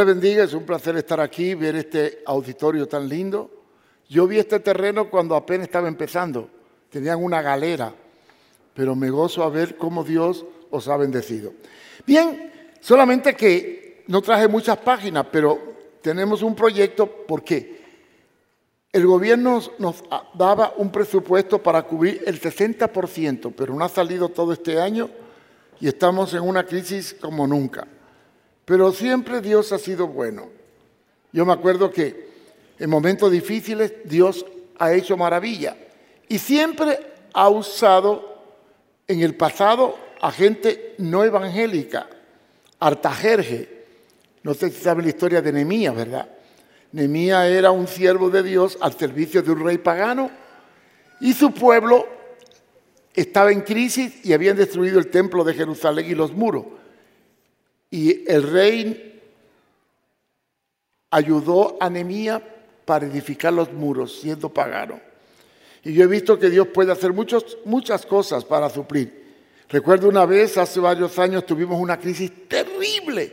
Le bendiga, es un placer estar aquí, ver este auditorio tan lindo. Yo vi este terreno cuando apenas estaba empezando, tenían una galera, pero me gozo a ver cómo Dios os ha bendecido. Bien, solamente que no traje muchas páginas, pero tenemos un proyecto porque el gobierno nos daba un presupuesto para cubrir el 60%, pero no ha salido todo este año y estamos en una crisis como nunca. Pero siempre Dios ha sido bueno. Yo me acuerdo que en momentos difíciles Dios ha hecho maravilla y siempre ha usado en el pasado a gente no evangélica, Artajerje. No sé si saben la historia de Nemías, ¿verdad? Nemías era un siervo de Dios al servicio de un rey pagano y su pueblo estaba en crisis y habían destruido el templo de Jerusalén y los muros. Y el rey ayudó a Nemías para edificar los muros, siendo pagano. Y yo he visto que Dios puede hacer muchas cosas para suplir. Recuerdo una vez, hace varios años, tuvimos una crisis terrible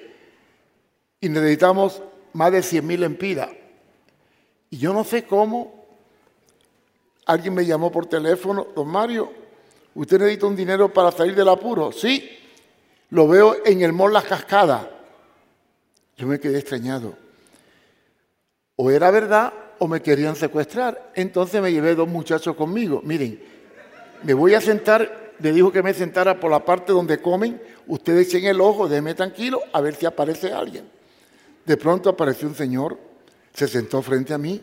y necesitamos más de 100 mil empiras. Y yo no sé cómo, alguien me llamó por teléfono, don Mario, ¿usted necesita un dinero para salir del apuro? Sí, lo veo en el Mall Las Cascadas. Yo me quedé extrañado. O era verdad o me querían secuestrar. Entonces me llevé dos muchachos conmigo. Miren, me voy a sentar, le dijo que me sentara por la parte donde comen. Ustedes echen el ojo, déjenme tranquilo a ver si aparece alguien. De pronto apareció un señor, se sentó frente a mí.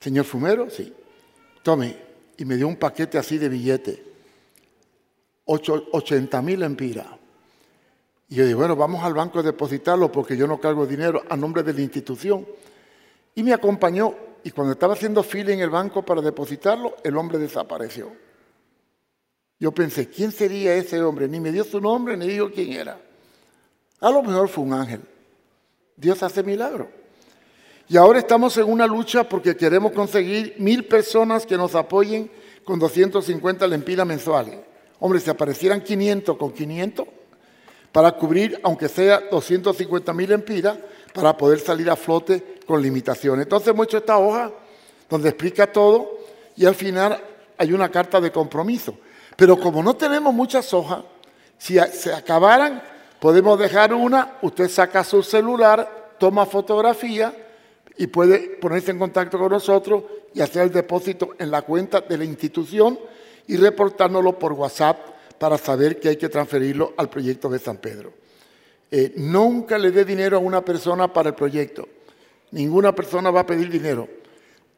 Señor Fumero, sí. Tome, y me dio un paquete así de billete. 80 mil empiras. Y yo dije, bueno, vamos al banco a depositarlo porque yo no cargo dinero a nombre de la institución. Y me acompañó. Y cuando estaba haciendo fila en el banco para depositarlo, el hombre desapareció. Yo pensé, ¿quién sería ese hombre? Ni me dio su nombre, ni dijo quién era. A lo mejor fue un ángel. Dios hace milagros. Y ahora estamos en una lucha porque queremos conseguir mil personas que nos apoyen con 250 lempiras mensuales. Hombre, si aparecieran 500 con 500, para cubrir, aunque sea 250 mil lempiras, para poder salir a flote con limitaciones. Entonces hemos hecho esta hoja donde explica todo y al final hay una carta de compromiso. Pero como no tenemos muchas hojas, si se acabaran, Podemos dejar una, usted saca su celular, toma fotografía y puede ponerse en contacto con nosotros y hacer el depósito en la cuenta de la institución y reportárnoslo por WhatsApp para saber que hay que transferirlo al proyecto de San Pedro. Eh, nunca le dé dinero a una persona para el proyecto. Ninguna persona va a pedir dinero.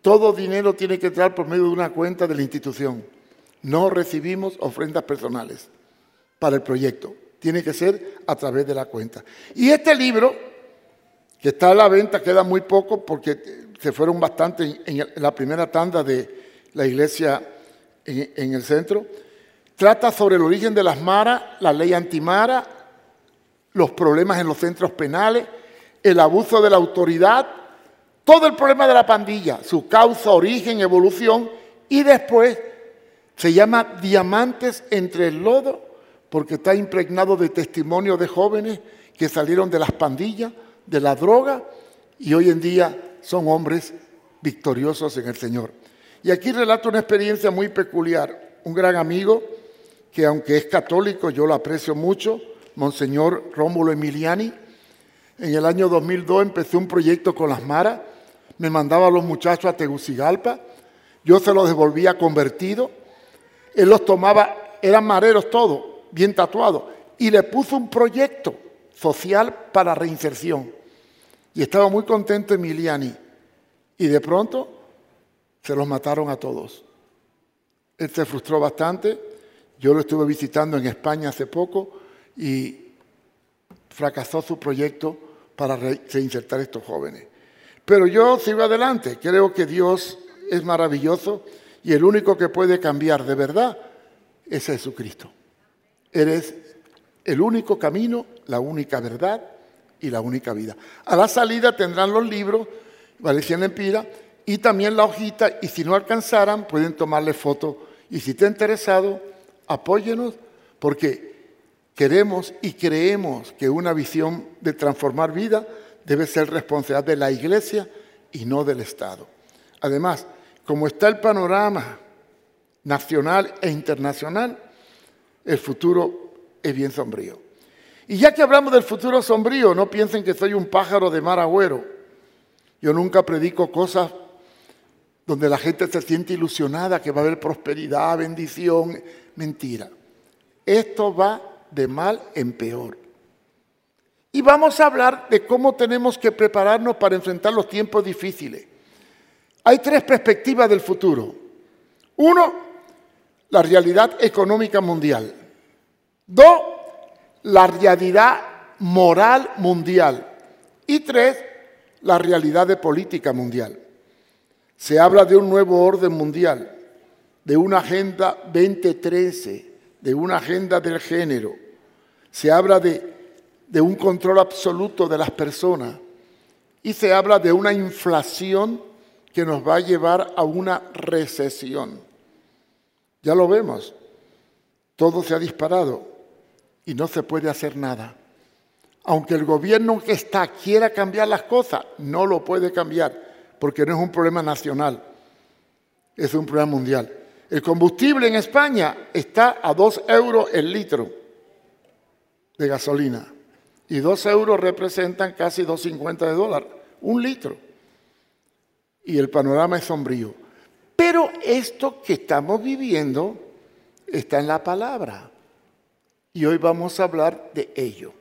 Todo dinero tiene que entrar por medio de una cuenta de la institución. No recibimos ofrendas personales para el proyecto tiene que ser a través de la cuenta. Y este libro, que está a la venta, queda muy poco porque se fueron bastante en, la primera tanda de la iglesia en, el centro, trata sobre el origen de las maras, la ley antimara, los problemas en los centros penales, el abuso de la autoridad, todo el problema de la pandilla, su causa, origen, evolución, y después se llama Diamantes entre el lodo porque está impregnado de testimonios de jóvenes que salieron de las pandillas, de la droga, y hoy en día son hombres victoriosos en el Señor. Y aquí relato una experiencia muy peculiar. Un gran amigo, que aunque es católico, yo lo aprecio mucho, Monseñor Rómulo Emiliani, en el año 2002 empecé un proyecto con las maras, me mandaba a los muchachos a Tegucigalpa, yo se los devolvía convertidos, él los tomaba, eran mareros todos, bien tatuado, y le puso un proyecto social para reinserción. Y estaba muy contento Emiliani. Y de pronto se los mataron a todos. Él se frustró bastante. Yo lo estuve visitando en España hace poco y fracasó su proyecto para reinsertar a estos jóvenes. Pero yo sigo adelante. Creo que Dios es maravilloso y el único que puede cambiar de verdad es Jesucristo. Eres el único camino, la única verdad y la única vida. A la salida tendrán los libros, Valenciana Empira, y también la hojita, y si no alcanzaran, pueden tomarle foto. Y si está interesado, apóyenos, porque queremos y creemos que una visión de transformar vida debe ser responsabilidad de la Iglesia y no del Estado. Además, como está el panorama nacional e internacional, el futuro es bien sombrío. Y ya que hablamos del futuro sombrío, no piensen que soy un pájaro de mar agüero. Yo nunca predico cosas donde la gente se siente ilusionada que va a haber prosperidad, bendición. Mentira. Esto va de mal en peor. Y vamos a hablar de cómo tenemos que prepararnos para enfrentar los tiempos difíciles. Hay tres perspectivas del futuro. Uno, la realidad económica mundial. Dos, la realidad moral mundial. Y tres, la realidad de política mundial. Se habla de un nuevo orden mundial, de una agenda 2013, de una agenda del género. Se habla de, de un control absoluto de las personas y se habla de una inflación que nos va a llevar a una recesión. Ya lo vemos, todo se ha disparado y no se puede hacer nada. Aunque el gobierno que está quiera cambiar las cosas, no lo puede cambiar porque no es un problema nacional, es un problema mundial. El combustible en España está a 2 euros el litro de gasolina y 2 euros representan casi 2,50 de dólar, un litro. Y el panorama es sombrío. Pero esto que estamos viviendo está en la palabra. Y hoy vamos a hablar de ello.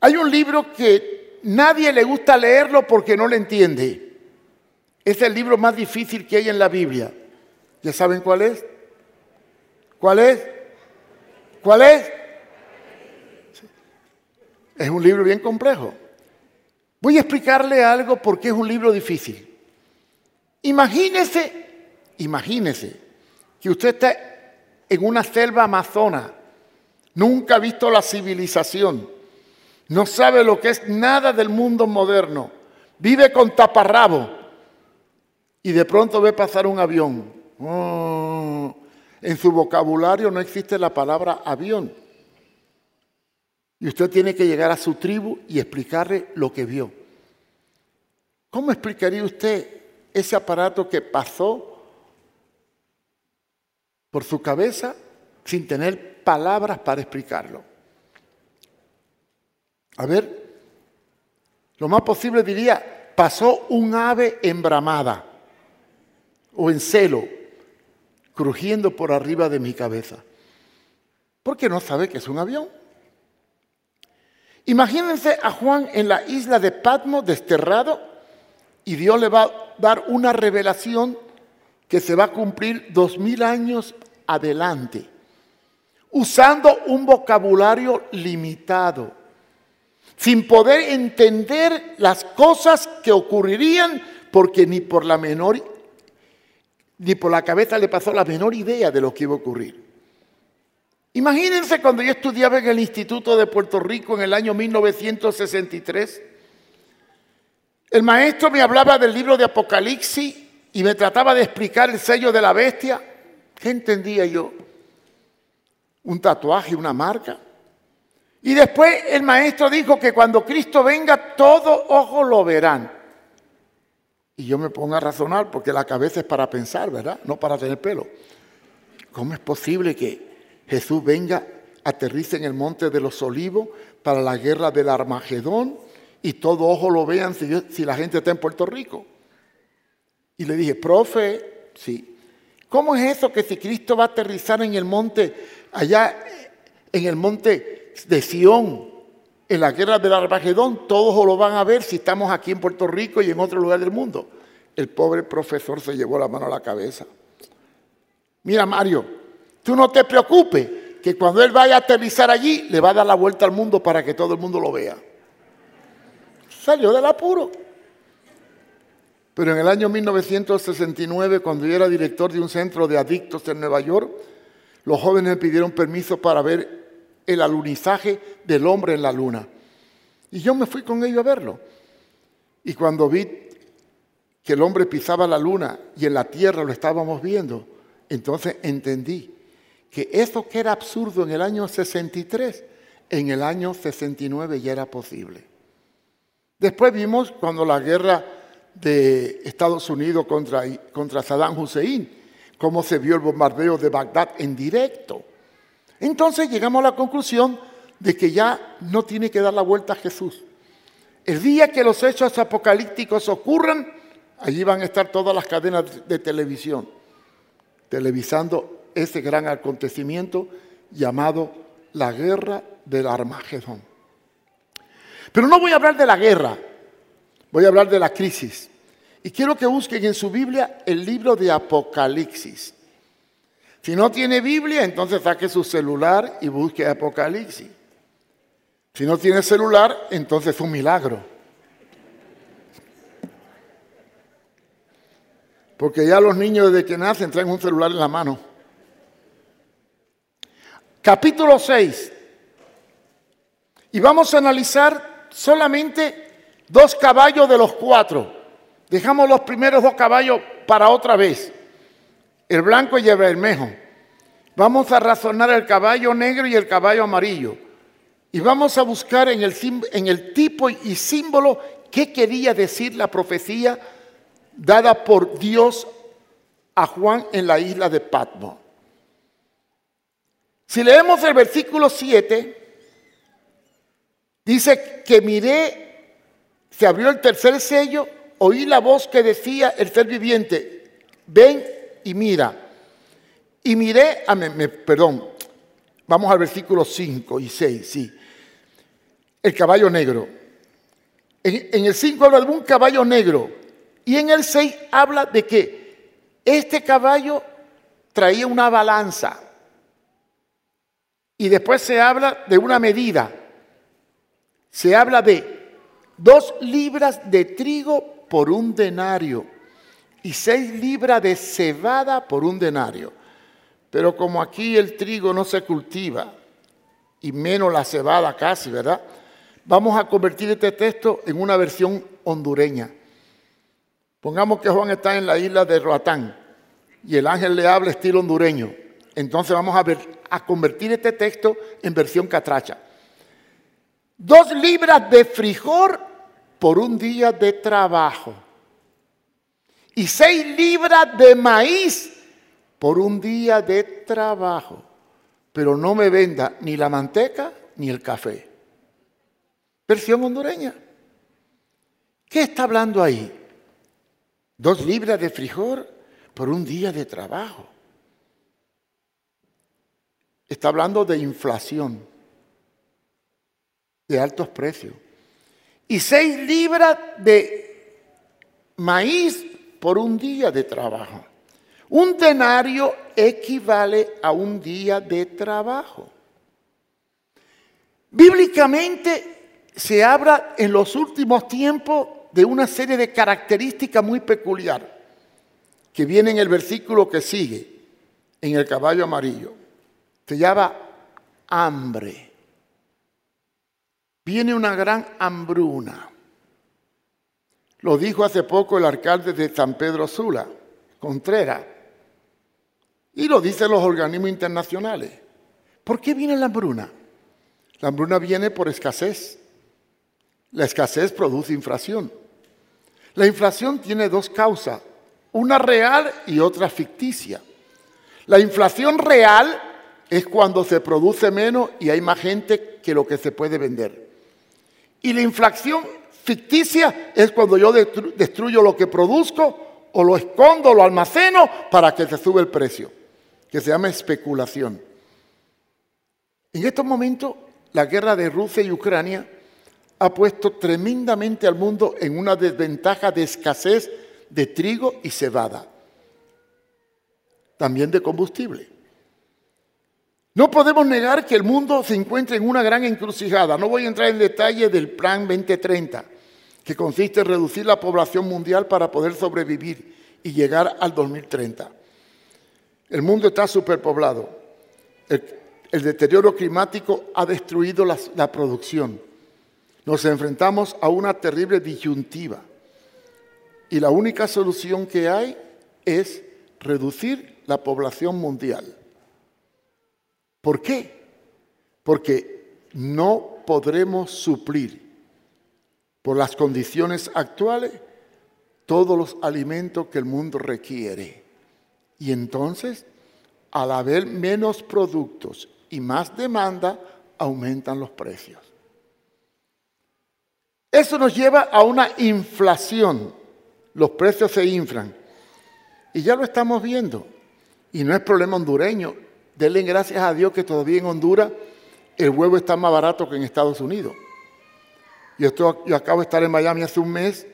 Hay un libro que nadie le gusta leerlo porque no le entiende. Es el libro más difícil que hay en la Biblia. ¿Ya saben cuál es? ¿Cuál es? ¿Cuál es? Es un libro bien complejo. Voy a explicarle algo porque es un libro difícil. Imagínese, imagínese que usted está en una selva amazona, nunca ha visto la civilización, no sabe lo que es nada del mundo moderno, vive con taparrabo y de pronto ve pasar un avión. Oh, en su vocabulario no existe la palabra avión. Y usted tiene que llegar a su tribu y explicarle lo que vio. ¿Cómo explicaría usted ese aparato que pasó por su cabeza sin tener palabras para explicarlo? A ver, lo más posible diría, pasó un ave embramada o en celo, crujiendo por arriba de mi cabeza. Porque no sabe que es un avión. Imagínense a Juan en la isla de Patmos desterrado y Dios le va a dar una revelación que se va a cumplir dos mil años adelante, usando un vocabulario limitado, sin poder entender las cosas que ocurrirían porque ni por la menor ni por la cabeza le pasó la menor idea de lo que iba a ocurrir. Imagínense cuando yo estudiaba en el Instituto de Puerto Rico en el año 1963. El maestro me hablaba del libro de Apocalipsis y me trataba de explicar el sello de la bestia. ¿Qué entendía yo? Un tatuaje, una marca. Y después el maestro dijo que cuando Cristo venga, todo ojo lo verán. Y yo me pongo a razonar porque la cabeza es para pensar, ¿verdad? No para tener pelo. ¿Cómo es posible que Jesús venga, aterrice en el monte de los olivos para la guerra del Armagedón y todo ojo lo vean si, la gente está en Puerto Rico? Y le dije, profe, sí. ¿Cómo es eso que si Cristo va a aterrizar en el monte, allá en el monte de Sión, en la guerra del Armagedón todos lo van a ver si estamos aquí en Puerto Rico y en otro lugar del mundo. El pobre profesor se llevó la mano a la cabeza. Mira, Mario, tú no te preocupes, que cuando él vaya a aterrizar allí, le va a dar la vuelta al mundo para que todo el mundo lo vea. Salió del apuro. Pero en el año 1969, cuando yo era director de un centro de adictos en Nueva York, los jóvenes me pidieron permiso para ver el alunizaje del hombre en la luna. Y yo me fui con ellos a verlo. Y cuando vi que el hombre pisaba la luna y en la tierra lo estábamos viendo, entonces entendí que eso que era absurdo en el año 63, en el año 69 ya era posible. Después vimos cuando la guerra de Estados Unidos contra, contra Saddam Hussein, cómo se vio el bombardeo de Bagdad en directo. Entonces llegamos a la conclusión de que ya no tiene que dar la vuelta a Jesús. El día que los hechos apocalípticos ocurran, allí van a estar todas las cadenas de televisión, televisando ese gran acontecimiento llamado la guerra del Armagedón. Pero no voy a hablar de la guerra, voy a hablar de la crisis. Y quiero que busquen en su Biblia el libro de Apocalipsis. Si no tiene Biblia, entonces saque su celular y busque Apocalipsis. Si no tiene celular, entonces es un milagro. Porque ya los niños desde que nacen traen un celular en la mano. Capítulo 6. Y vamos a analizar solamente dos caballos de los cuatro. Dejamos los primeros dos caballos para otra vez. El blanco y el bermejo. Vamos a razonar el caballo negro y el caballo amarillo. Y vamos a buscar en el, tipo y símbolo qué quería decir la profecía dada por Dios a Juan en la isla de Patmos. Si leemos el versículo 7, dice que miré, se abrió el tercer sello, oí la voz que decía el ser viviente, ven y mira. Y miré, ah, perdón, vamos al versículo 5 y 6, sí el caballo negro. En, el 5 habla de un caballo negro. Y en el 6 habla de que este caballo traía una balanza. Y después se habla de una medida. Se habla de dos libras de trigo por un denario y seis libras de cebada por un denario. Pero como aquí el trigo no se cultiva, y menos la cebada casi, ¿verdad? Vamos a convertir este texto en una versión hondureña. Pongamos que Juan está en la isla de Roatán y el ángel le habla estilo hondureño. Entonces vamos a, ver, a convertir este texto en versión catracha. Dos libras de frijol por un día de trabajo. Y seis libras de maíz por un día de trabajo. Pero no me venda ni la manteca ni el café versión hondureña. ¿Qué está hablando ahí? Dos libras de frijol por un día de trabajo. Está hablando de inflación, de altos precios. Y seis libras de maíz por un día de trabajo. Un denario equivale a un día de trabajo. Bíblicamente se habla en los últimos tiempos de una serie de características muy peculiares que viene en el versículo que sigue, en el caballo amarillo. Se llama hambre. Viene una gran hambruna. Lo dijo hace poco el alcalde de San Pedro Sula, Contreras, y lo dicen los organismos internacionales. ¿Por qué viene la hambruna? La hambruna viene por escasez. La escasez produce inflación. La inflación tiene dos causas, una real y otra ficticia. La inflación real es cuando se produce menos y hay más gente que lo que se puede vender. Y la inflación ficticia es cuando yo destruyo lo que produzco o lo escondo, lo almaceno para que se sube el precio, que se llama especulación. En estos momentos, la guerra de Rusia y Ucrania ha puesto tremendamente al mundo en una desventaja de escasez de trigo y cebada, también de combustible. No podemos negar que el mundo se encuentra en una gran encrucijada. No voy a entrar en detalle del Plan 2030, que consiste en reducir la población mundial para poder sobrevivir y llegar al 2030. El mundo está superpoblado. El, deterioro climático ha destruido la producción nos enfrentamos a una terrible disyuntiva y la única solución que hay es reducir la población mundial. ¿Por qué? Porque no podremos suplir por las condiciones actuales todos los alimentos que el mundo requiere. Y entonces, al haber menos productos y más demanda, aumentan los precios. Eso nos lleva a una inflación. Los precios se inflan. Y ya lo estamos viendo. Y no es problema hondureño. Denle gracias a Dios que todavía en Honduras el huevo está más barato que en Estados Unidos. Yo, acabo de estar en Miami hace un mes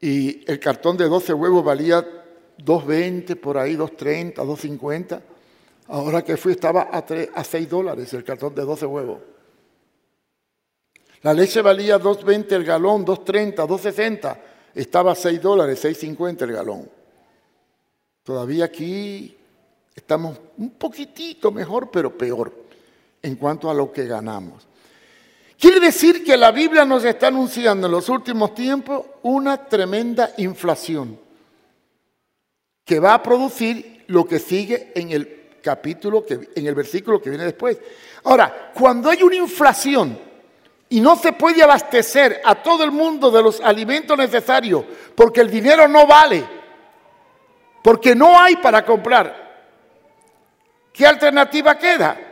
y el cartón de 12 huevos valía 2.20, por ahí 2.30, 2.50. Ahora que fui estaba a, 3, a 6 dólares el cartón de 12 huevos. La leche valía 2.20 el galón, 2.30, 2.60. Estaba a 6 dólares, 6.50 el galón. Todavía aquí estamos un poquitito mejor, pero peor en cuanto a lo que ganamos. Quiere decir que la Biblia nos está anunciando en los últimos tiempos una tremenda inflación que va a producir lo que sigue en el capítulo, que, en el versículo que viene después. Ahora, cuando hay una inflación y no se puede abastecer a todo el mundo de los alimentos necesarios porque el dinero no vale, porque no hay para comprar, ¿qué alternativa queda?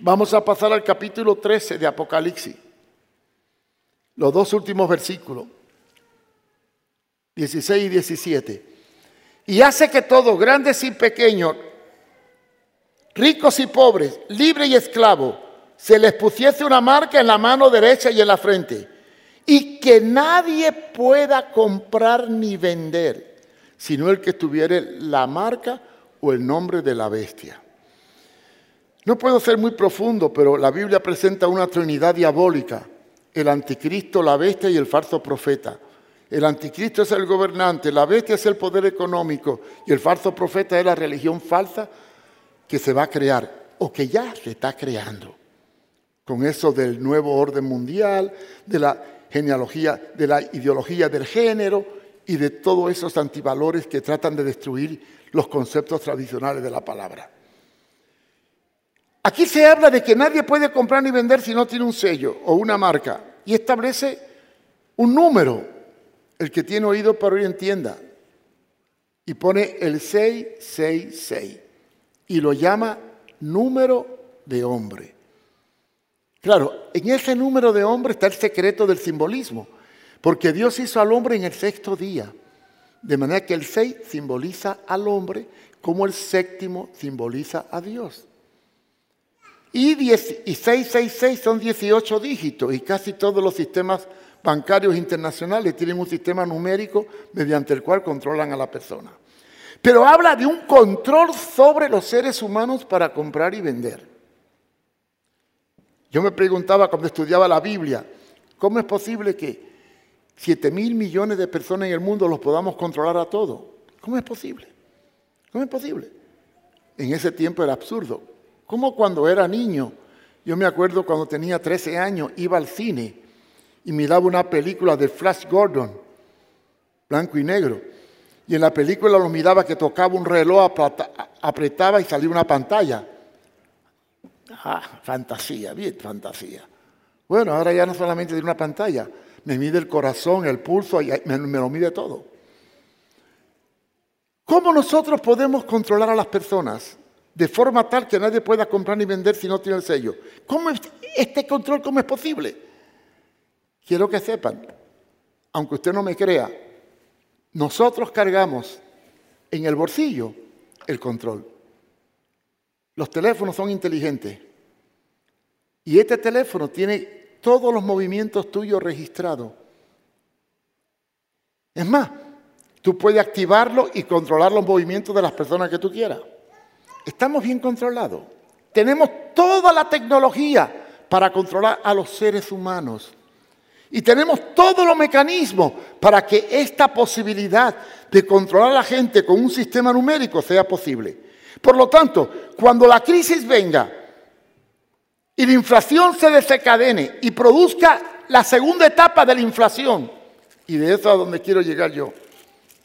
Vamos a pasar al capítulo 13 de Apocalipsis. Los dos últimos versículos, 16 y 17. Y hace que todos, grandes y pequeños, ricos y pobres, libres y esclavos, se les pusiese una marca en la mano derecha y en la frente, y que nadie pueda comprar ni vender, sino el que tuviere la marca o el nombre de la bestia. No puedo ser muy profundo, pero la Biblia presenta una trinidad diabólica, el anticristo, la bestia y el falso profeta. El anticristo es el gobernante, la bestia es el poder económico y el falso profeta es la religión falsa que se va a crear o que ya se está creando. Con eso del nuevo orden mundial, de la genealogía, de la ideología del género y de todos esos antivalores que tratan de destruir los conceptos tradicionales de la palabra. Aquí se habla de que nadie puede comprar ni vender si no tiene un sello o una marca y establece un número. El que tiene oído para oír entienda. Y pone el 666 y lo llama número de hombre. Claro, en ese número de hombre está el secreto del simbolismo, porque Dios hizo al hombre en el sexto día. De manera que el 6 simboliza al hombre como el séptimo simboliza a Dios. Y, 666 son 18 dígitos y casi todos los sistemas bancarios internacionales tienen un sistema numérico mediante el cual controlan a la persona. Pero habla de un control sobre los seres humanos para comprar y vender. Yo me preguntaba cuando estudiaba la Biblia, ¿cómo es posible que 7 mil millones de personas en el mundo los podamos controlar a todos? ¿Cómo es posible? ¿Cómo es posible? En ese tiempo era absurdo. Como cuando era niño, yo me acuerdo cuando tenía 13 años, iba al cine y miraba una película de Flash Gordon, blanco y negro. Y en la película lo miraba que tocaba un reloj, apretaba y salía una pantalla. Ah, fantasía, bien fantasía. Bueno, ahora ya no solamente tiene una pantalla, me mide el corazón, el pulso, y me, me lo mide todo. ¿Cómo nosotros podemos controlar a las personas? De forma tal que nadie pueda comprar ni vender si no tiene el sello. ¿Cómo es este control cómo es posible? Quiero que sepan, aunque usted no me crea, nosotros cargamos en el bolsillo el control. Los teléfonos son inteligentes. Y este teléfono tiene todos los movimientos tuyos registrados. Es más, tú puedes activarlo y controlar los movimientos de las personas que tú quieras. Estamos bien controlados. Tenemos toda la tecnología para controlar a los seres humanos. Y tenemos todos los mecanismos para que esta posibilidad de controlar a la gente con un sistema numérico sea posible. Por lo tanto, cuando la crisis venga y la inflación se desencadene y produzca la segunda etapa de la inflación, y de eso a donde quiero llegar yo,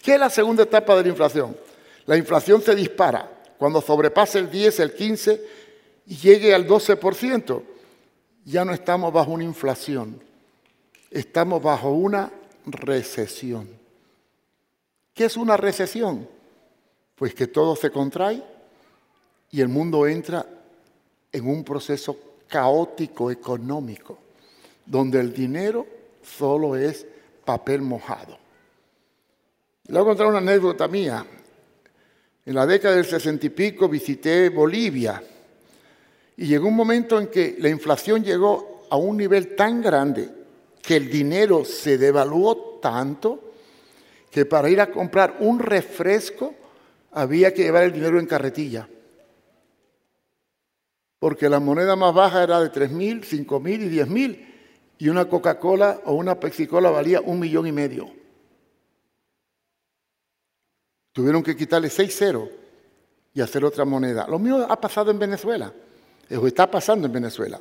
¿qué es la segunda etapa de la inflación? La inflación se dispara cuando sobrepase el 10, el 15 y llegue al 12%. ya no estamos bajo una inflación, estamos bajo una recesión. ¿Qué es una recesión? Pues que todo se contrae y el mundo entra en un proceso caótico económico, donde el dinero solo es papel mojado. Le voy a contar una anécdota mía. En la década del sesenta y pico visité Bolivia y llegó un momento en que la inflación llegó a un nivel tan grande que el dinero se devaluó tanto que para ir a comprar un refresco había que llevar el dinero en carretilla. Porque la moneda más baja era de tres mil, cinco mil y diez mil. Y una Coca-Cola o una Pepsi-Cola valía un millón y medio. Tuvieron que quitarle seis ceros y hacer otra moneda. Lo mío ha pasado en Venezuela. Eso está pasando en Venezuela.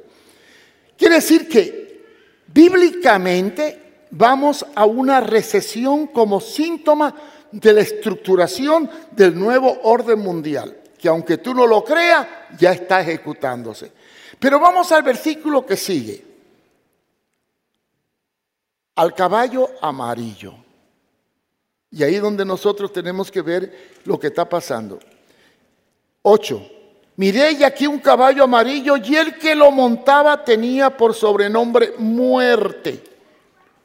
Quiere decir que bíblicamente vamos a una recesión como síntoma de la estructuración del nuevo orden mundial, que aunque tú no lo creas, ya está ejecutándose. Pero vamos al versículo que sigue. Al caballo amarillo. Y ahí donde nosotros tenemos que ver lo que está pasando. 8. Miré y aquí un caballo amarillo y el que lo montaba tenía por sobrenombre muerte.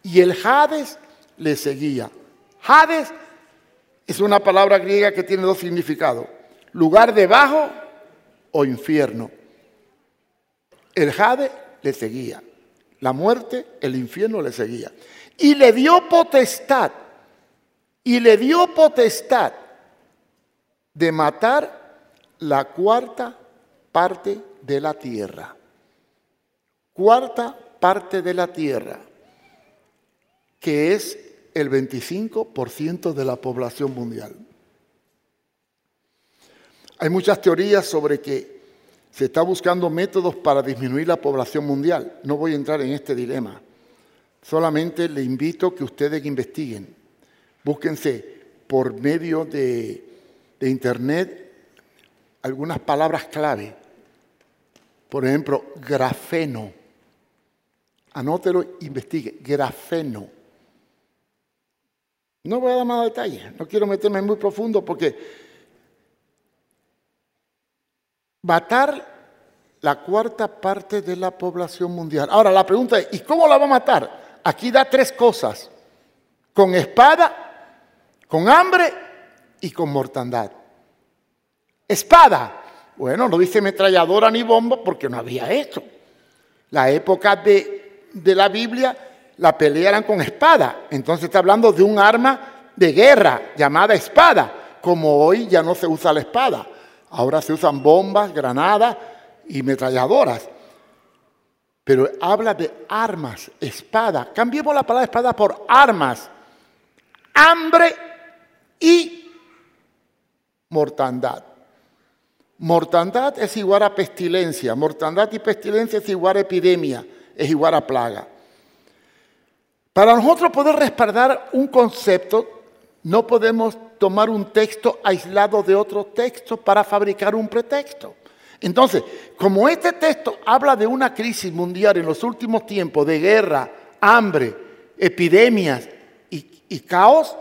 Y el Hades le seguía. Hades es una palabra griega que tiene dos significados. Lugar debajo o infierno. El Hades le seguía. La muerte, el infierno le seguía. Y le dio potestad y le dio potestad de matar la cuarta parte de la tierra. Cuarta parte de la tierra, que es el 25% de la población mundial. Hay muchas teorías sobre que se está buscando métodos para disminuir la población mundial. No voy a entrar en este dilema. Solamente le invito a que ustedes investiguen. Búsquense por medio de, internet algunas palabras clave. Por ejemplo, grafeno. Anótelo, investigue. Grafeno. No voy a dar más detalles, no quiero meterme muy profundo porque matar la cuarta parte de la población mundial. Ahora, la pregunta es, ¿y cómo la va a matar? Aquí da tres cosas. Con espada, con hambre y con mortandad. Espada. Bueno, no dice metralladora ni bomba porque no había esto. La época de, de la Biblia, la pelea eran con espada. Entonces está hablando de un arma de guerra llamada espada, como hoy ya no se usa la espada. Ahora se usan bombas, granadas y metralladoras. Pero habla de armas, espada. Cambiemos la palabra espada por armas. Hambre y mortandad. Mortandad es igual a pestilencia, mortandad y pestilencia es igual a epidemia, es igual a plaga. Para nosotros poder respaldar un concepto, no podemos tomar un texto aislado de otro texto para fabricar un pretexto. Entonces, como este texto habla de una crisis mundial en los últimos tiempos de guerra, hambre, epidemias y, y caos,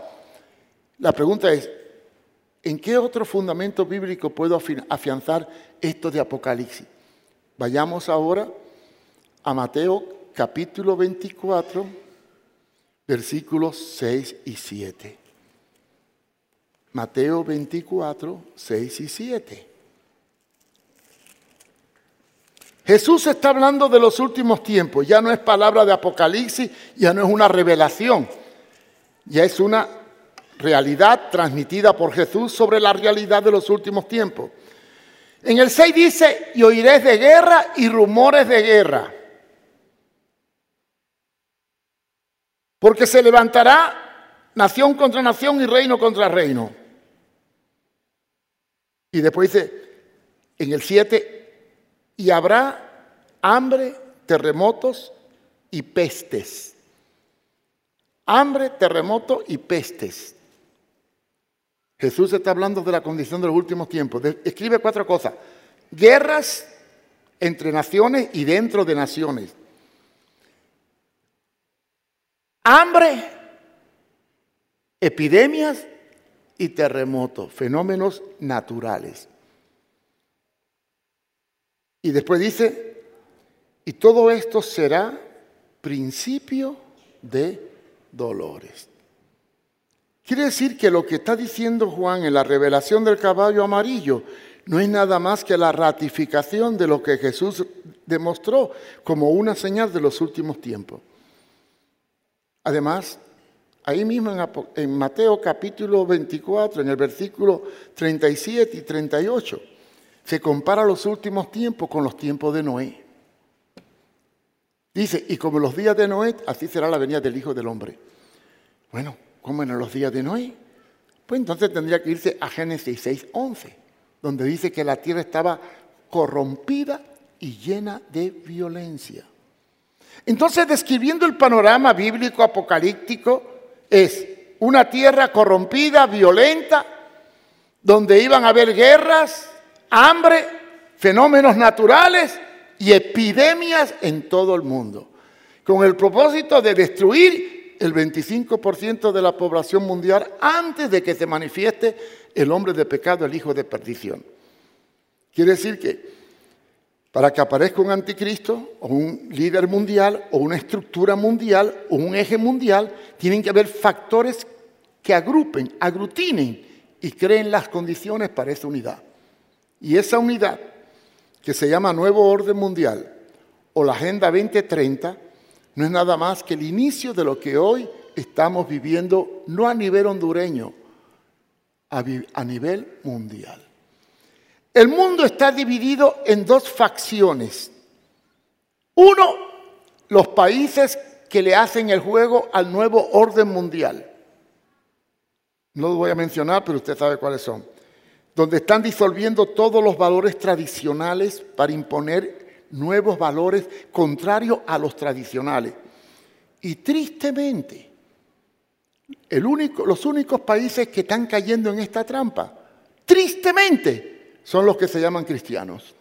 la pregunta es, ¿en qué otro fundamento bíblico puedo afianzar esto de Apocalipsis? Vayamos ahora a Mateo capítulo 24, versículos 6 y 7. Mateo 24, 6 y 7. Jesús está hablando de los últimos tiempos, ya no es palabra de Apocalipsis, ya no es una revelación, ya es una realidad transmitida por Jesús sobre la realidad de los últimos tiempos. En el 6 dice, y oiréis de guerra y rumores de guerra. Porque se levantará nación contra nación y reino contra reino. Y después dice, en el 7, y habrá hambre, terremotos y pestes. Hambre, terremoto y pestes. Jesús está hablando de la condición de los últimos tiempos. Escribe cuatro cosas. Guerras entre naciones y dentro de naciones. Hambre, epidemias y terremotos, fenómenos naturales. Y después dice, y todo esto será principio de dolores. Quiere decir que lo que está diciendo Juan en la revelación del caballo amarillo no es nada más que la ratificación de lo que Jesús demostró como una señal de los últimos tiempos. Además, ahí mismo en Mateo capítulo 24, en el versículo 37 y 38, se compara los últimos tiempos con los tiempos de Noé. Dice, y como los días de Noé, así será la venida del Hijo del Hombre. Bueno, ¿cómo en los días de Noé? Pues entonces tendría que irse a Génesis 6.11, donde dice que la tierra estaba corrompida y llena de violencia. Entonces, describiendo el panorama bíblico apocalíptico, es una tierra corrompida, violenta, donde iban a haber guerras, hambre, fenómenos naturales y epidemias en todo el mundo, con el propósito de destruir el 25% de la población mundial antes de que se manifieste el hombre de pecado, el hijo de perdición. Quiere decir que para que aparezca un anticristo o un líder mundial o una estructura mundial o un eje mundial, tienen que haber factores que agrupen, aglutinen y creen las condiciones para esa unidad. Y esa unidad que se llama Nuevo Orden Mundial o la Agenda 2030, no es nada más que el inicio de lo que hoy estamos viviendo, no a nivel hondureño, a, nivel mundial. El mundo está dividido en dos facciones. Uno, los países que le hacen el juego al nuevo orden mundial. No lo voy a mencionar, pero usted sabe cuáles son donde están disolviendo todos los valores tradicionales para imponer nuevos valores contrarios a los tradicionales. Y tristemente, los únicos países que están cayendo en esta trampa, tristemente, son los que se llaman cristianos.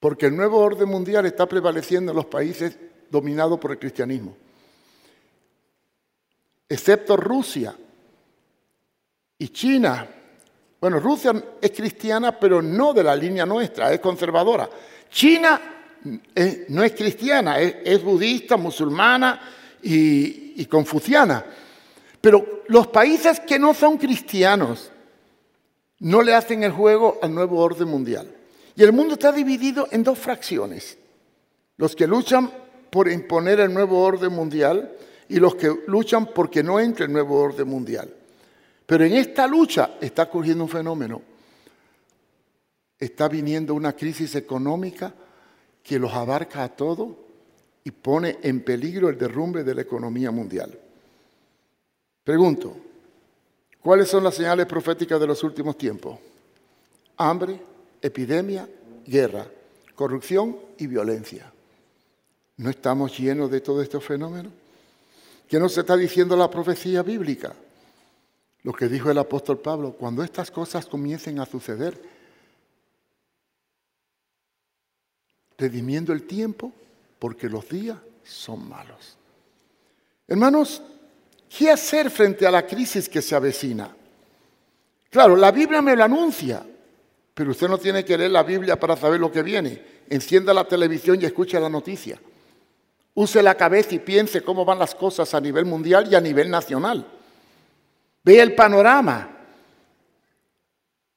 Porque el nuevo orden mundial está prevaleciendo en los países dominados por el cristianismo. Excepto Rusia, y China. Bueno, Rusia es cristiana, pero no de la línea nuestra, es conservadora. China no es cristiana, es, budista, musulmana y, y confuciana. Pero los países que no son cristianos no le hacen el juego al nuevo orden mundial. Y el mundo está dividido en dos fracciones. Los que luchan por imponer el nuevo orden mundial y los que luchan porque no entre el nuevo orden mundial. Pero en esta lucha está ocurriendo un fenómeno. Está viniendo una crisis económica que los abarca a todos y pone en peligro el derrumbe de la economía mundial. Pregunto, ¿cuáles son las señales proféticas de los últimos tiempos? Hambre, epidemia, guerra, corrupción y violencia. ¿No estamos llenos de todos estos fenómenos? ¿Qué nos está diciendo la profecía bíblica? Lo que dijo el apóstol Pablo, cuando estas cosas comiencen a suceder, redimiendo el tiempo, porque los días son malos. Hermanos, ¿qué hacer frente a la crisis que se avecina? Claro, la Biblia me lo anuncia, pero usted no tiene que leer la Biblia para saber lo que viene. Encienda la televisión y escuche la noticia. Use la cabeza y piense cómo van las cosas a nivel mundial y a nivel nacional. Ve el panorama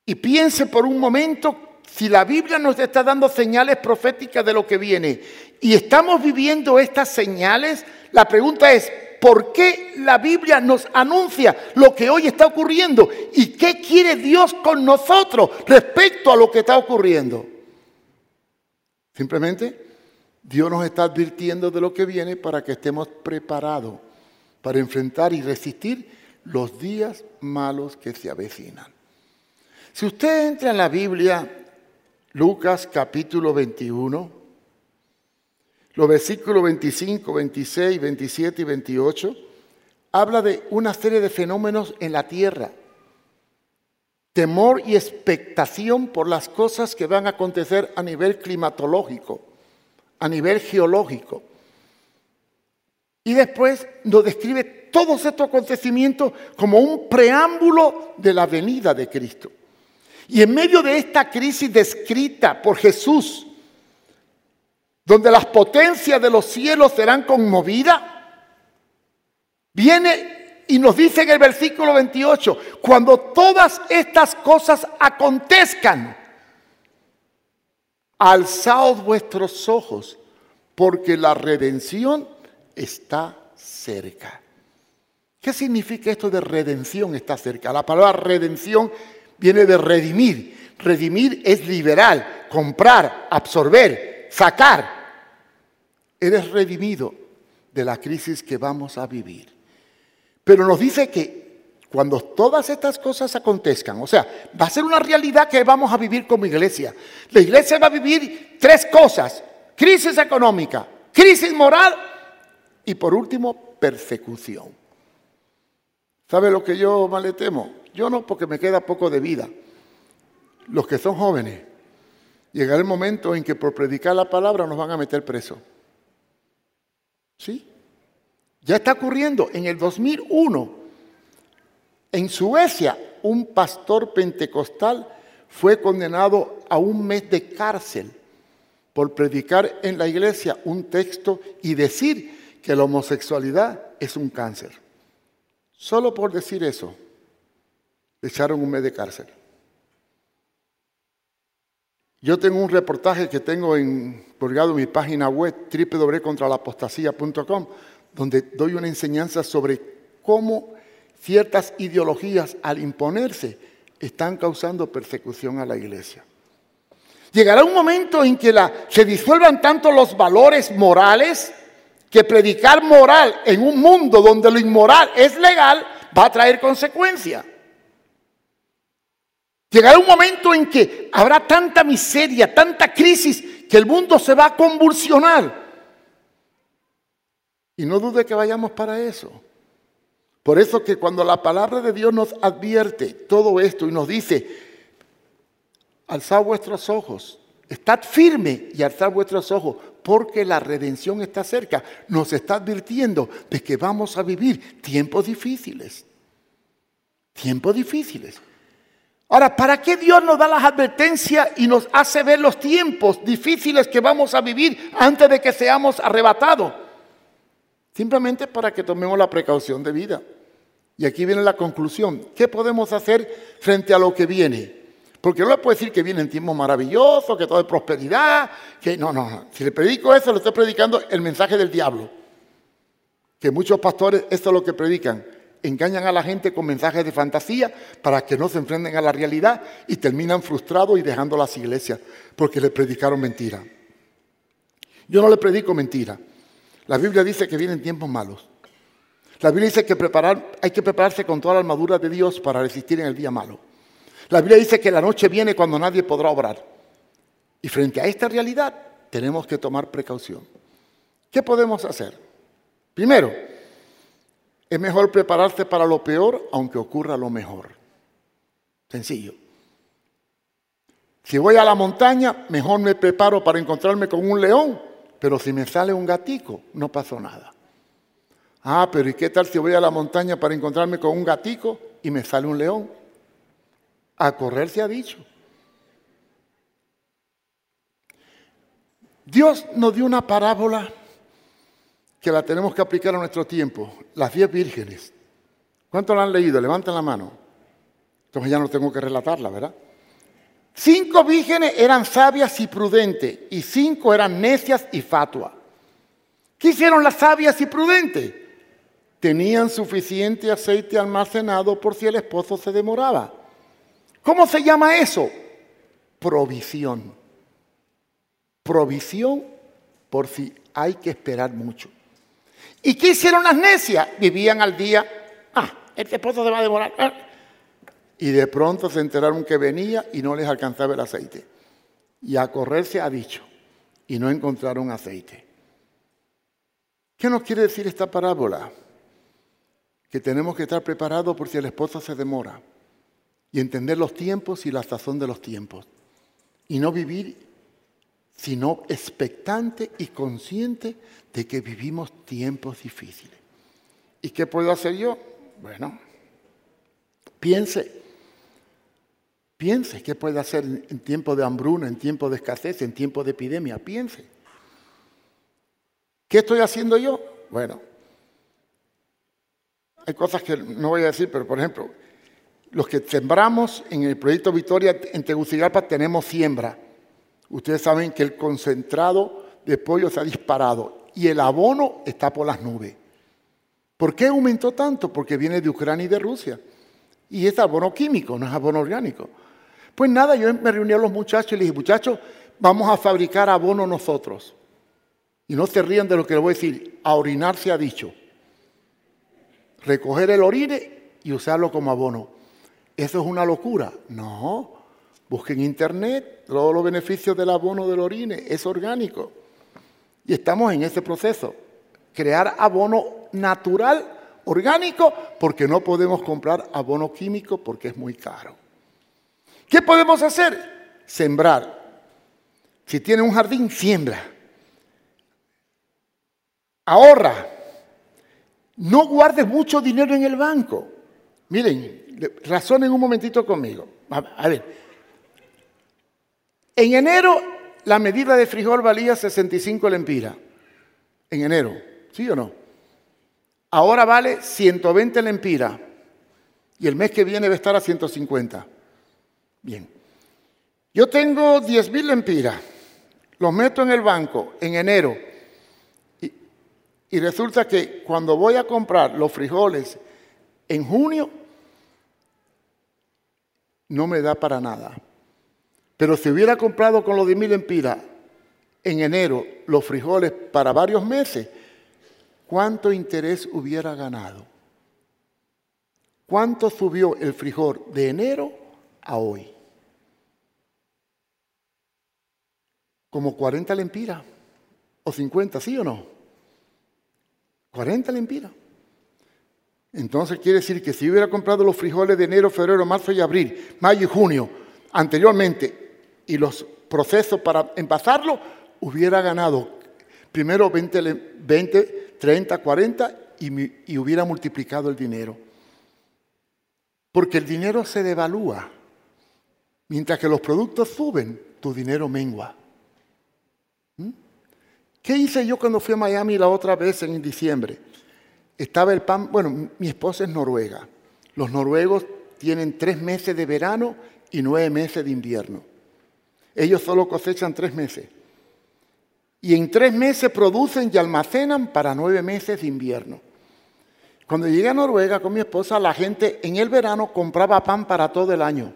y piense por un momento si la Biblia nos está dando señales proféticas de lo que viene y estamos viviendo estas señales, la pregunta es, ¿por qué la Biblia nos anuncia lo que hoy está ocurriendo? ¿Y qué quiere Dios con nosotros respecto a lo que está ocurriendo? Simplemente Dios nos está advirtiendo de lo que viene para que estemos preparados para enfrentar y resistir los días malos que se avecinan. Si usted entra en la Biblia, Lucas capítulo 21, los versículos 25, 26, 27 y 28, habla de una serie de fenómenos en la tierra. temor y expectación por las cosas que van a acontecer a nivel climatológico, a nivel geológico. Y después nos describe todos estos acontecimientos como un preámbulo de la venida de Cristo. Y en medio de esta crisis descrita por Jesús, donde las potencias de los cielos serán conmovidas, viene y nos dice en el versículo 28, cuando todas estas cosas acontezcan, alzaos vuestros ojos, porque la redención está cerca. ¿Qué significa esto de redención está cerca? La palabra redención viene de redimir. Redimir es liberal, comprar, absorber, sacar. Eres redimido de la crisis que vamos a vivir. Pero nos dice que cuando todas estas cosas acontezcan, o sea, va a ser una realidad que vamos a vivir como iglesia. La iglesia va a vivir tres cosas. Crisis económica, crisis moral y por último, persecución. ¿Sabe lo que yo más le temo? Yo no, porque me queda poco de vida. Los que son jóvenes, llegará el momento en que por predicar la palabra nos van a meter preso. ¿Sí? Ya está ocurriendo. En el 2001, en Suecia, un pastor pentecostal fue condenado a un mes de cárcel por predicar en la iglesia un texto y decir que la homosexualidad es un cáncer. Solo por decir eso, le echaron un mes de cárcel. Yo tengo un reportaje que tengo en, colgado en mi página web www.contralapostasía.com, donde doy una enseñanza sobre cómo ciertas ideologías al imponerse están causando persecución a la iglesia. Llegará un momento en que la, se disuelvan tanto los valores morales que predicar moral en un mundo donde lo inmoral es legal va a traer consecuencias. Llegará un momento en que habrá tanta miseria, tanta crisis, que el mundo se va a convulsionar. Y no dude que vayamos para eso. Por eso que cuando la palabra de Dios nos advierte todo esto y nos dice, alzad vuestros ojos, estad firme y alzad vuestros ojos, porque la redención está cerca, nos está advirtiendo de que vamos a vivir tiempos difíciles. Tiempos difíciles. Ahora, ¿para qué Dios nos da las advertencias y nos hace ver los tiempos difíciles que vamos a vivir antes de que seamos arrebatados? Simplemente para que tomemos la precaución de vida. Y aquí viene la conclusión. ¿Qué podemos hacer frente a lo que viene? Porque no le puedo decir que vienen tiempos maravillosos, que todo es prosperidad, que no, no, no. Si le predico eso, le estoy predicando el mensaje del diablo. Que muchos pastores, esto es lo que predican engañan a la gente con mensajes de fantasía para que no se enfrenten a la realidad y terminan frustrados y dejando las iglesias porque le predicaron mentira. Yo no le predico mentira. La Biblia dice que vienen tiempos malos. La Biblia dice que hay que prepararse con toda la armadura de Dios para resistir en el día malo. La Biblia dice que la noche viene cuando nadie podrá obrar. Y frente a esta realidad tenemos que tomar precaución. ¿Qué podemos hacer? Primero, es mejor prepararse para lo peor aunque ocurra lo mejor. Sencillo. Si voy a la montaña, mejor me preparo para encontrarme con un león, pero si me sale un gatico, no pasó nada. Ah, pero ¿y qué tal si voy a la montaña para encontrarme con un gatico y me sale un león? A correr se ha dicho. Dios nos dio una parábola que la tenemos que aplicar a nuestro tiempo. Las diez vírgenes. ¿Cuántos la han leído? Levanten la mano. Entonces ya no tengo que relatarla, ¿verdad? Cinco vírgenes eran sabias y prudentes y cinco eran necias y fatuas. ¿Qué hicieron las sabias y prudentes? Tenían suficiente aceite almacenado por si el esposo se demoraba. ¿Cómo se llama eso? Provisión. Provisión por si hay que esperar mucho. ¿Y qué hicieron las necias? Vivían al día, ah, este esposo se va a demorar. Ah. Y de pronto se enteraron que venía y no les alcanzaba el aceite. Y a correr se ha dicho, y no encontraron aceite. ¿Qué nos quiere decir esta parábola? Que tenemos que estar preparados por si el esposo se demora. Y entender los tiempos y la sazón de los tiempos. Y no vivir sino expectante y consciente de que vivimos tiempos difíciles. ¿Y qué puedo hacer yo? Bueno, piense, piense qué puede hacer en tiempo de hambruna, en tiempo de escasez, en tiempo de epidemia, piense. ¿Qué estoy haciendo yo? Bueno, hay cosas que no voy a decir, pero por ejemplo, los que sembramos en el proyecto Victoria en Tegucigalpa tenemos siembra. Ustedes saben que el concentrado de pollo se ha disparado y el abono está por las nubes. ¿Por qué aumentó tanto? Porque viene de Ucrania y de Rusia. Y es abono químico, no es abono orgánico. Pues nada, yo me reuní a los muchachos y les dije, muchachos, vamos a fabricar abono nosotros. Y no se rían de lo que les voy a decir, a orinar se ha dicho. Recoger el orine y usarlo como abono. ¿Eso es una locura? No. Busquen internet todos los beneficios del abono del orine. Es orgánico. Y estamos en ese proceso. Crear abono natural, orgánico, porque no podemos comprar abono químico porque es muy caro. ¿Qué podemos hacer? Sembrar. Si tiene un jardín, siembra. Ahorra. No guardes mucho dinero en el banco. Miren, razonen un momentito conmigo. A ver, en enero la medida de frijol valía 65 lempiras. En enero, ¿sí o no? Ahora vale 120 lempiras. Y el mes que viene va a estar a 150. Bien. Yo tengo 10 mil lempiras. Los meto en el banco en enero. Y, y resulta que cuando voy a comprar los frijoles en junio, no me da para nada. Pero si hubiera comprado con los de mil empiras en enero los frijoles para varios meses, ¿cuánto interés hubiera ganado? ¿Cuánto subió el frijol de enero a hoy? Como 40 lempiras o 50, ¿sí o no? 40 lempiras. Entonces quiere decir que si hubiera comprado los frijoles de enero, febrero, marzo y abril, mayo y junio anteriormente y los procesos para envasarlo, hubiera ganado primero 20, 30, 40 y, y hubiera multiplicado el dinero. Porque el dinero se devalúa. Mientras que los productos suben, tu dinero mengua. ¿Mm? ¿Qué hice yo cuando fui a Miami la otra vez en diciembre? Estaba el pan, bueno, mi esposa es noruega. Los noruegos tienen tres meses de verano y nueve meses de invierno. Ellos solo cosechan tres meses. Y en tres meses producen y almacenan para nueve meses de invierno. Cuando llegué a Noruega con mi esposa, la gente en el verano compraba pan para todo el año.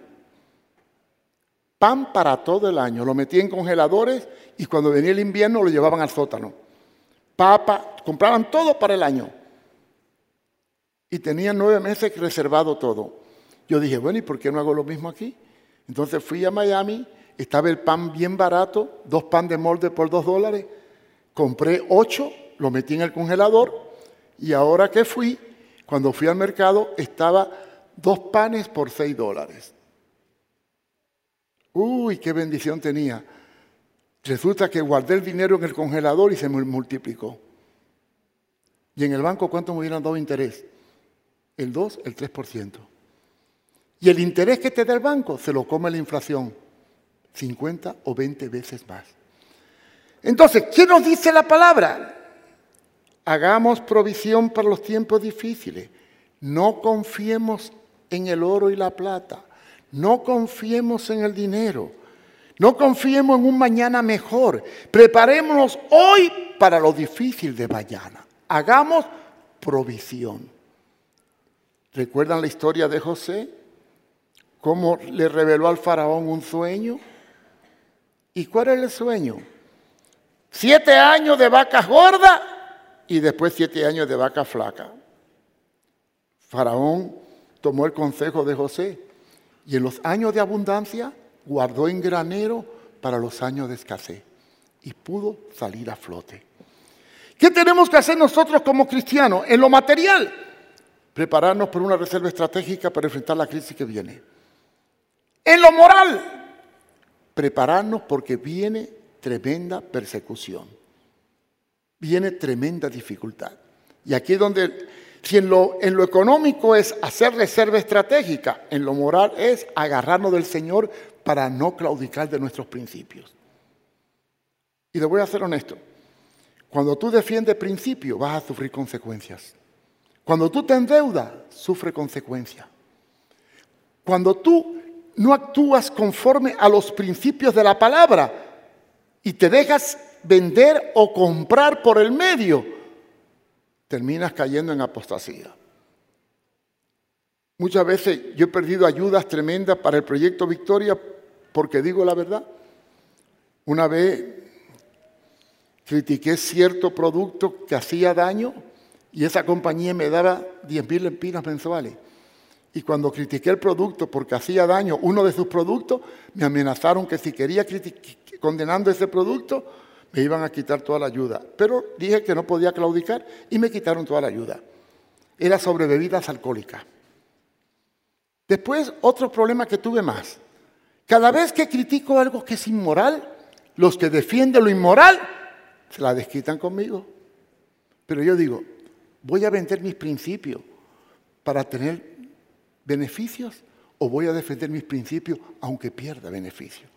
Pan para todo el año. Lo metían en congeladores y cuando venía el invierno lo llevaban al sótano. Papa, compraban todo para el año y tenía nueve meses reservado todo. Yo dije, bueno, ¿y por qué no hago lo mismo aquí? Entonces fui a Miami, estaba el pan bien barato, dos pan de molde por dos dólares, compré ocho, lo metí en el congelador y ahora que fui, cuando fui al mercado, estaba dos panes por seis dólares. Uy, qué bendición tenía. Resulta que guardé el dinero en el congelador y se multiplicó. ¿Y en el banco cuánto me hubieran dado interés? El 2, el 3%. Y el interés que te da el banco se lo come la inflación, 50 o 20 veces más. Entonces, ¿qué nos dice la palabra? Hagamos provisión para los tiempos difíciles. No confiemos en el oro y la plata. No confiemos en el dinero. No confiemos en un mañana mejor. Preparémonos hoy para lo difícil de mañana. Hagamos provisión. ¿Recuerdan la historia de José? ¿Cómo le reveló al faraón un sueño? ¿Y cuál era el sueño? Siete años de vaca gorda y después siete años de vaca flaca. Faraón tomó el consejo de José y en los años de abundancia guardó en granero para los años de escasez y pudo salir a flote. ¿Qué tenemos que hacer nosotros como cristianos? En lo material, prepararnos por una reserva estratégica para enfrentar la crisis que viene. En lo moral, prepararnos porque viene tremenda persecución, viene tremenda dificultad. Y aquí es donde, si en lo, económico es hacer reserva estratégica, en lo moral es agarrarnos del Señor para no claudicar de nuestros principios. Y le voy a ser honesto, cuando tú defiendes principios vas a sufrir consecuencias. Cuando tú te endeudas, sufre consecuencias. Cuando tú no actúas conforme a los principios de la palabra y te dejas vender o comprar por el medio, terminas cayendo en apostasía. Muchas veces yo he perdido ayudas tremendas para el proyecto Victoria porque digo la verdad. Una vez critiqué cierto producto que hacía daño y esa compañía me daba 10 mil empinas mensuales. Y cuando critiqué el producto porque hacía daño uno de sus productos, me amenazaron que si quería condenando ese producto, me iban a quitar toda la ayuda. Pero dije que no podía claudicar y me quitaron toda la ayuda. Era sobre bebidas alcohólicas. Después, otro problema que tuve más. Cada vez que critico algo que es inmoral, los que defienden lo inmoral se la desquitan conmigo. Pero yo digo, voy a vender mis principios para tener beneficios o voy a defender mis principios aunque pierda beneficios.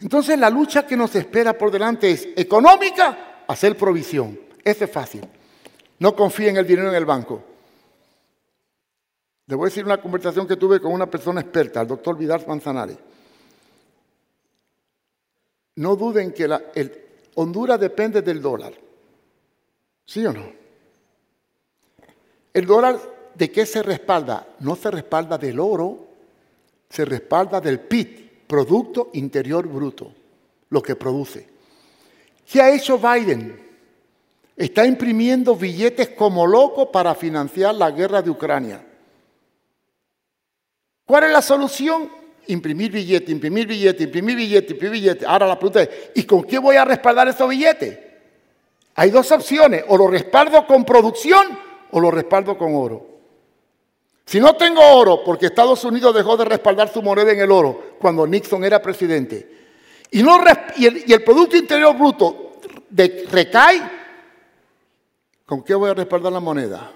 Entonces la lucha que nos espera por delante es económica, hacer provisión. Eso es fácil. No confíe en el dinero en el banco. Le voy a decir una conversación que tuve con una persona experta, el doctor Vidal Manzanares. No duden que el, Honduras depende del dólar. ¿Sí o no? El dólar ¿de qué se respalda? No se respalda del oro, se respalda del PIB, Producto Interior Bruto, lo que produce. ¿Qué ha hecho Biden? Está imprimiendo billetes como loco para financiar la guerra de Ucrania. ¿Cuál es la solución? Imprimir billetes, imprimir billetes, imprimir billetes, imprimir billetes. Ahora la pregunta es, ¿y con qué voy a respaldar esos billetes? Hay dos opciones, o lo respaldo con producción o lo respaldo con oro. Si no tengo oro, porque Estados Unidos dejó de respaldar su moneda en el oro cuando Nixon era presidente, y, no, y, el, Producto Interior Bruto recae, ¿con qué voy a respaldar la moneda?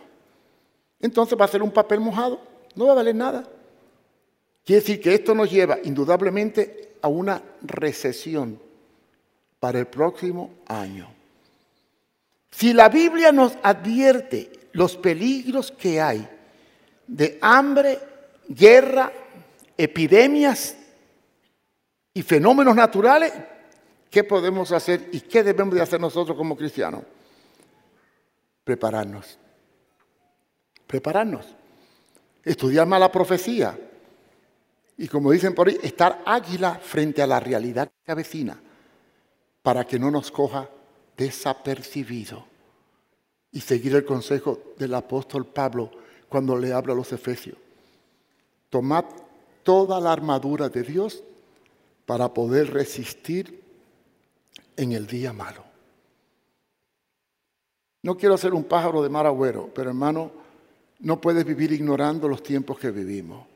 Entonces va a ser un papel mojado, no va a valer nada. Quiere decir que esto nos lleva indudablemente a una recesión para el próximo año. Si la Biblia nos advierte los peligros que hay, de hambre, guerra, epidemias y fenómenos naturales, ¿qué podemos hacer y qué debemos de hacer nosotros como cristianos? Prepararnos. Prepararnos. Estudiar más la profecía. Y como dicen por ahí, estar águila frente a la realidad que avecina para que no nos coja desapercibido. Y seguir el consejo del apóstol Pablo cuando le habla a los efesios. Tomad toda la armadura de Dios para poder resistir en el día malo. No quiero ser un pájaro de mar agüero, pero hermano, no puedes vivir ignorando los tiempos que vivimos.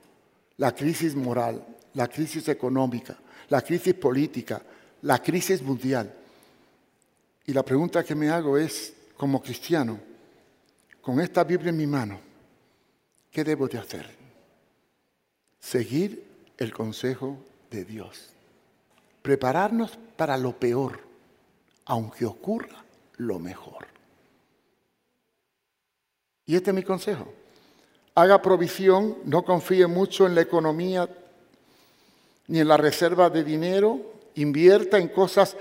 La crisis moral, la crisis económica, la crisis política, la crisis mundial. Y la pregunta que me hago es, como cristiano, con esta Biblia en mi mano, ¿Qué debo de hacer? Seguir el consejo de Dios. Prepararnos para lo peor, aunque ocurra lo mejor. Y este es mi consejo. Haga provisión, no confíe mucho en la economía ni en la reserva de dinero, invierta en cosas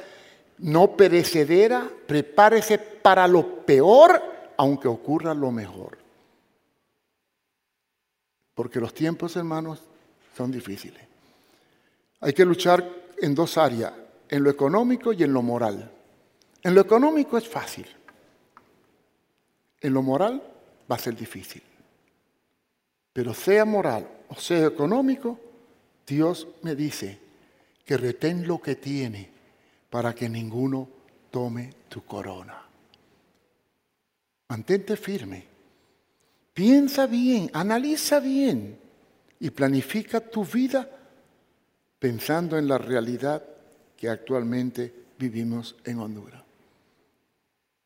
no perecederas, prepárese para lo peor, aunque ocurra lo mejor. Porque los tiempos, hermanos, son difíciles. Hay que luchar en dos áreas, en lo económico y en lo moral. En lo económico es fácil. En lo moral va a ser difícil. Pero sea moral o sea económico, Dios me dice que retén lo que tiene para que ninguno tome tu corona. Mantente firme. Piensa bien, analiza bien y planifica tu vida pensando en la realidad que actualmente vivimos en Honduras.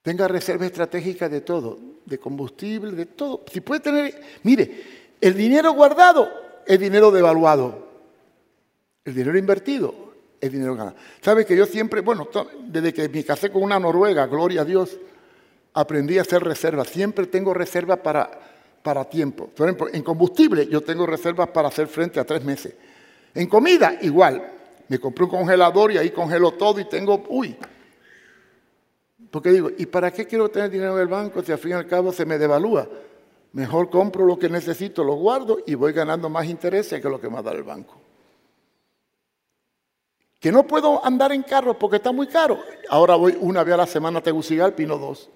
Tenga reserva estratégica de todo, de combustible, de todo. Si puede tener, mire, el dinero guardado es dinero devaluado. El dinero invertido es dinero ganado. ¿Sabe que yo siempre, bueno, desde que me casé con una noruega, gloria a Dios, aprendí a hacer reservas. Siempre tengo reservas para, para tiempo. Por ejemplo, en combustible yo tengo reservas para hacer frente a tres meses. En comida, igual. Me compré un congelador y ahí congelo todo y tengo, uy. Porque digo, ¿y para qué quiero tener dinero en el banco si al fin y al cabo se me devalúa? Mejor compro lo que necesito, lo guardo y voy ganando más intereses que lo que me da el banco. Que no puedo andar en carro porque está muy caro. Ahora voy una vez a la semana a Tegucigalpa Pino dos.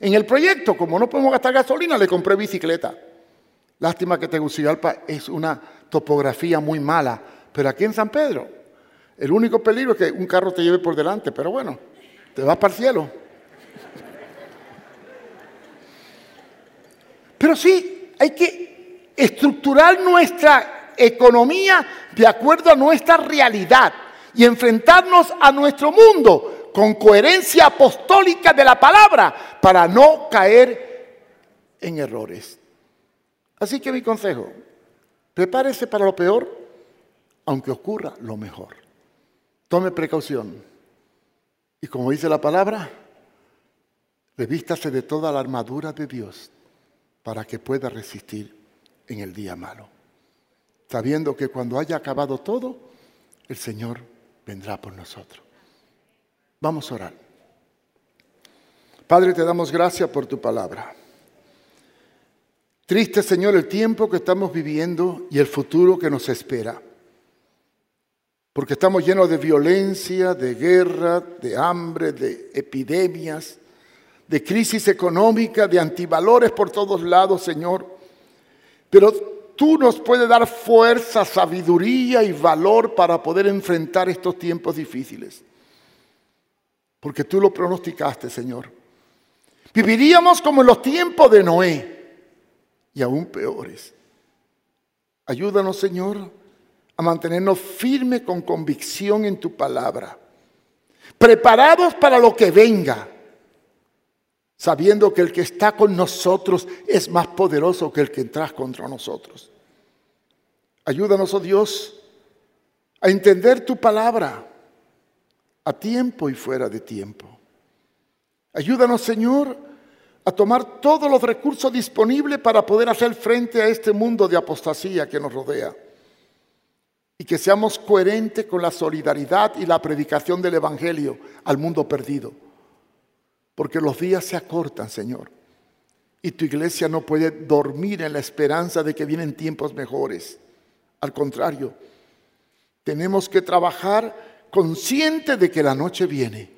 En el proyecto, como no podemos gastar gasolina, le compré bicicleta. Lástima que Tegucigalpa es una topografía muy mala, pero aquí en San Pedro, el único peligro es que un carro te lleve por delante, pero bueno, te vas para el cielo. Pero sí, hay que estructurar nuestra economía de acuerdo a nuestra realidad y enfrentarnos a nuestro mundo con coherencia apostólica de la palabra para no caer en errores. Así que mi consejo, prepárese para lo peor, aunque ocurra lo mejor. Tome precaución. Y como dice la palabra, revístase de toda la armadura de Dios para que pueda resistir en el día malo. Sabiendo que cuando haya acabado todo, el Señor vendrá por nosotros. Vamos a orar. Padre, te damos gracias por tu palabra. Triste, Señor, el tiempo que estamos viviendo y el futuro que nos espera. Porque estamos llenos de violencia, de guerra, de hambre, de epidemias, de crisis económica, de antivalores por todos lados, Señor. Pero tú nos puedes dar fuerza, sabiduría y valor para poder enfrentar estos tiempos difíciles. Porque tú lo pronosticaste, Señor. Viviríamos como en los tiempos de Noé y aún peores. Ayúdanos, Señor, a mantenernos firmes con convicción en tu palabra, preparados para lo que venga, sabiendo que el que está con nosotros es más poderoso que el que entra contra nosotros. Ayúdanos, oh Dios, a entender tu palabra a tiempo y fuera de tiempo. Ayúdanos, Señor, a tomar todos los recursos disponibles para poder hacer frente a este mundo de apostasía que nos rodea y que seamos coherentes con la solidaridad y la predicación del Evangelio al mundo perdido. Porque los días se acortan, Señor, y tu iglesia no puede dormir en la esperanza de que vienen tiempos mejores. Al contrario, tenemos que trabajar consciente de que la noche viene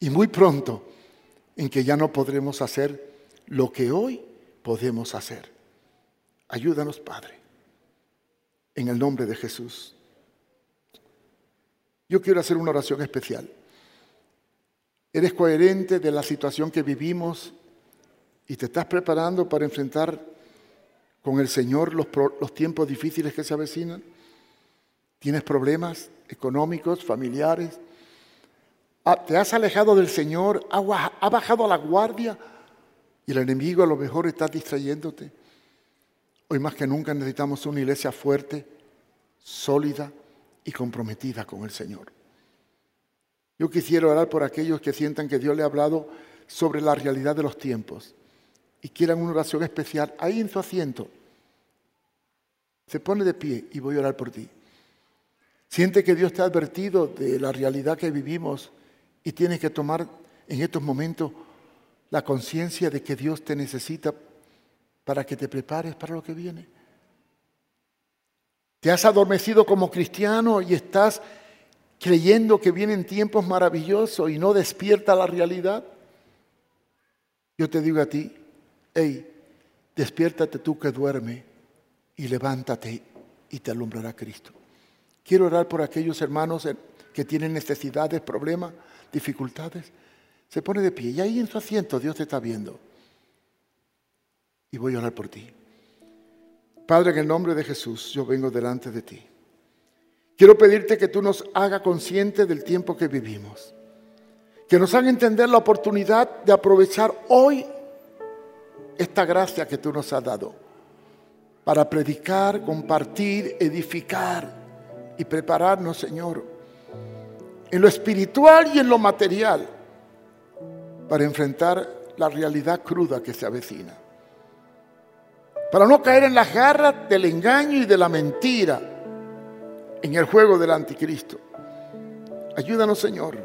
y muy pronto en que ya no podremos hacer lo que hoy podemos hacer. Ayúdanos, Padre en el nombre de Jesús. Yo quiero hacer una oración especial. Eres coherente de la situación que vivimos y te estás preparando para enfrentar con el Señor los, los tiempos difíciles que se avecinan. Tienes problemas económicos, familiares. Ah, te has alejado del Señor, ha bajado a la guardia y el enemigo a lo mejor está distrayéndote. Hoy más que nunca necesitamos una iglesia fuerte, sólida y comprometida con el Señor. Yo quisiera orar por aquellos que sientan que Dios le ha hablado sobre la realidad de los tiempos y quieran una oración especial ahí en su asiento. Se pone de pie y voy a orar por ti. Siente que Dios te ha advertido de la realidad que vivimos y tienes que tomar en estos momentos la conciencia de que Dios te necesita para que te prepares para lo que viene. Te has adormecido como cristiano y estás creyendo que vienen tiempos maravillosos y no despierta la realidad. Yo te digo a ti, hey, despiértate tú que duerme y levántate y te alumbrará Cristo. Quiero orar por aquellos hermanos que tienen necesidades, problemas, dificultades. Se pone de pie y ahí en su asiento Dios te está viendo y voy a orar por ti. Padre, en el nombre de Jesús, yo vengo delante de ti. Quiero pedirte que tú nos hagas conscientes del tiempo que vivimos. Que nos haga entender la oportunidad de aprovechar hoy esta gracia que tú nos has dado para predicar, compartir, edificar y prepararnos, Señor, en lo espiritual y en lo material para enfrentar la realidad cruda que se avecina. Para no caer en las garras del engaño y de la mentira en el juego del anticristo. Ayúdanos, Señor,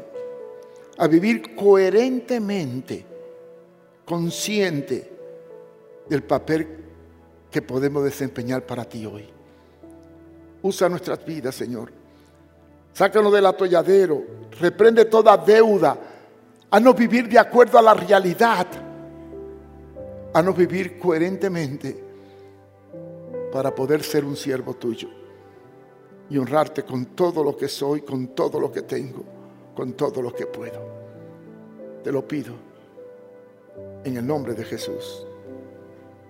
a vivir coherentemente, consciente del papel que podemos desempeñar para ti hoy. Usa nuestras vidas, Señor. Sácanos del atolladero. Reprende toda deuda. A no vivir de acuerdo a la realidad. A no vivir coherentemente para poder ser un siervo tuyo y honrarte con todo lo que soy, con todo lo que tengo, con todo lo que puedo. Te lo pido en el nombre de Jesús.